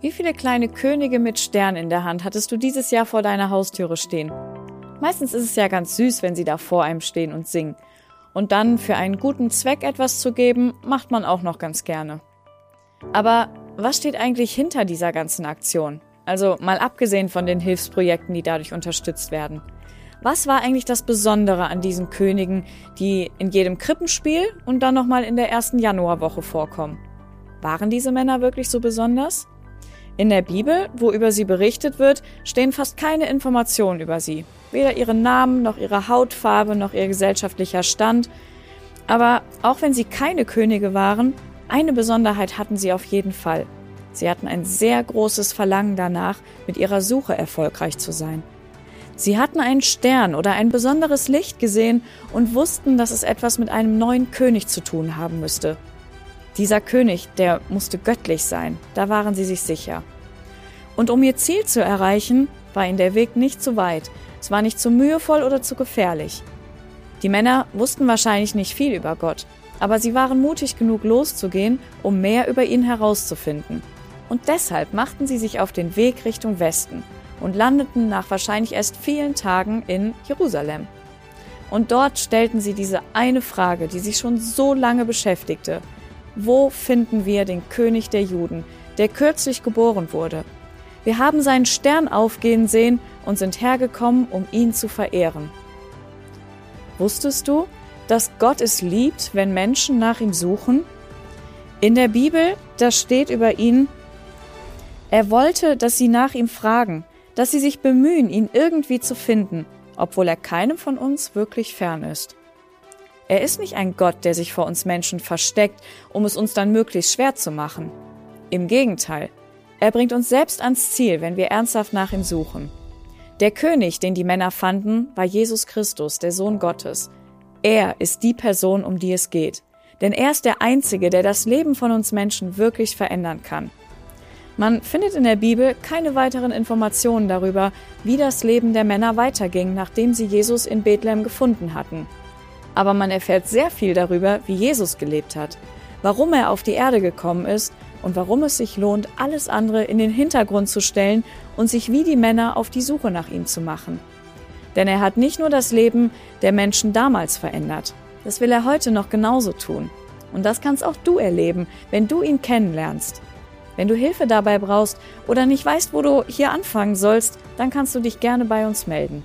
Wie viele kleine Könige mit Stern in der Hand hattest du dieses Jahr vor deiner Haustüre stehen? Meistens ist es ja ganz süß, wenn sie da vor einem stehen und singen. Und dann für einen guten Zweck etwas zu geben, macht man auch noch ganz gerne. Aber was steht eigentlich hinter dieser ganzen Aktion? Also mal abgesehen von den Hilfsprojekten, die dadurch unterstützt werden. Was war eigentlich das Besondere an diesen Königen, die in jedem Krippenspiel und dann nochmal in der ersten Januarwoche vorkommen? Waren diese Männer wirklich so besonders? In der Bibel, wo über sie berichtet wird, stehen fast keine Informationen über sie. Weder ihren Namen, noch ihre Hautfarbe, noch ihr gesellschaftlicher Stand. Aber auch wenn sie keine Könige waren, eine Besonderheit hatten sie auf jeden Fall. Sie hatten ein sehr großes Verlangen danach, mit ihrer Suche erfolgreich zu sein. Sie hatten einen Stern oder ein besonderes Licht gesehen und wussten, dass es etwas mit einem neuen König zu tun haben müsste. Dieser König, der musste göttlich sein, da waren sie sich sicher. Und um ihr Ziel zu erreichen, war ihnen der Weg nicht zu weit, es war nicht zu mühevoll oder zu gefährlich. Die Männer wussten wahrscheinlich nicht viel über Gott, aber sie waren mutig genug loszugehen, um mehr über ihn herauszufinden. Und deshalb machten sie sich auf den Weg Richtung Westen und landeten nach wahrscheinlich erst vielen Tagen in Jerusalem. Und dort stellten sie diese eine Frage, die sie schon so lange beschäftigte. Wo finden wir den König der Juden, der kürzlich geboren wurde? Wir haben seinen Stern aufgehen sehen und sind hergekommen, um ihn zu verehren. Wusstest du, dass Gott es liebt, wenn Menschen nach ihm suchen? In der Bibel, da steht über ihn, er wollte, dass sie nach ihm fragen, dass sie sich bemühen, ihn irgendwie zu finden, obwohl er keinem von uns wirklich fern ist. Er ist nicht ein Gott, der sich vor uns Menschen versteckt, um es uns dann möglichst schwer zu machen. Im Gegenteil, er bringt uns selbst ans Ziel, wenn wir ernsthaft nach ihm suchen. Der König, den die Männer fanden, war Jesus Christus, der Sohn Gottes. Er ist die Person, um die es geht. Denn er ist der Einzige, der das Leben von uns Menschen wirklich verändern kann. Man findet in der Bibel keine weiteren Informationen darüber, wie das Leben der Männer weiterging, nachdem sie Jesus in Bethlehem gefunden hatten aber man erfährt sehr viel darüber, wie Jesus gelebt hat, warum er auf die Erde gekommen ist und warum es sich lohnt, alles andere in den Hintergrund zu stellen und sich wie die Männer auf die Suche nach ihm zu machen. Denn er hat nicht nur das Leben der Menschen damals verändert, das will er heute noch genauso tun. Und das kannst auch du erleben, wenn du ihn kennenlernst. Wenn du Hilfe dabei brauchst oder nicht weißt, wo du hier anfangen sollst, dann kannst du dich gerne bei uns melden.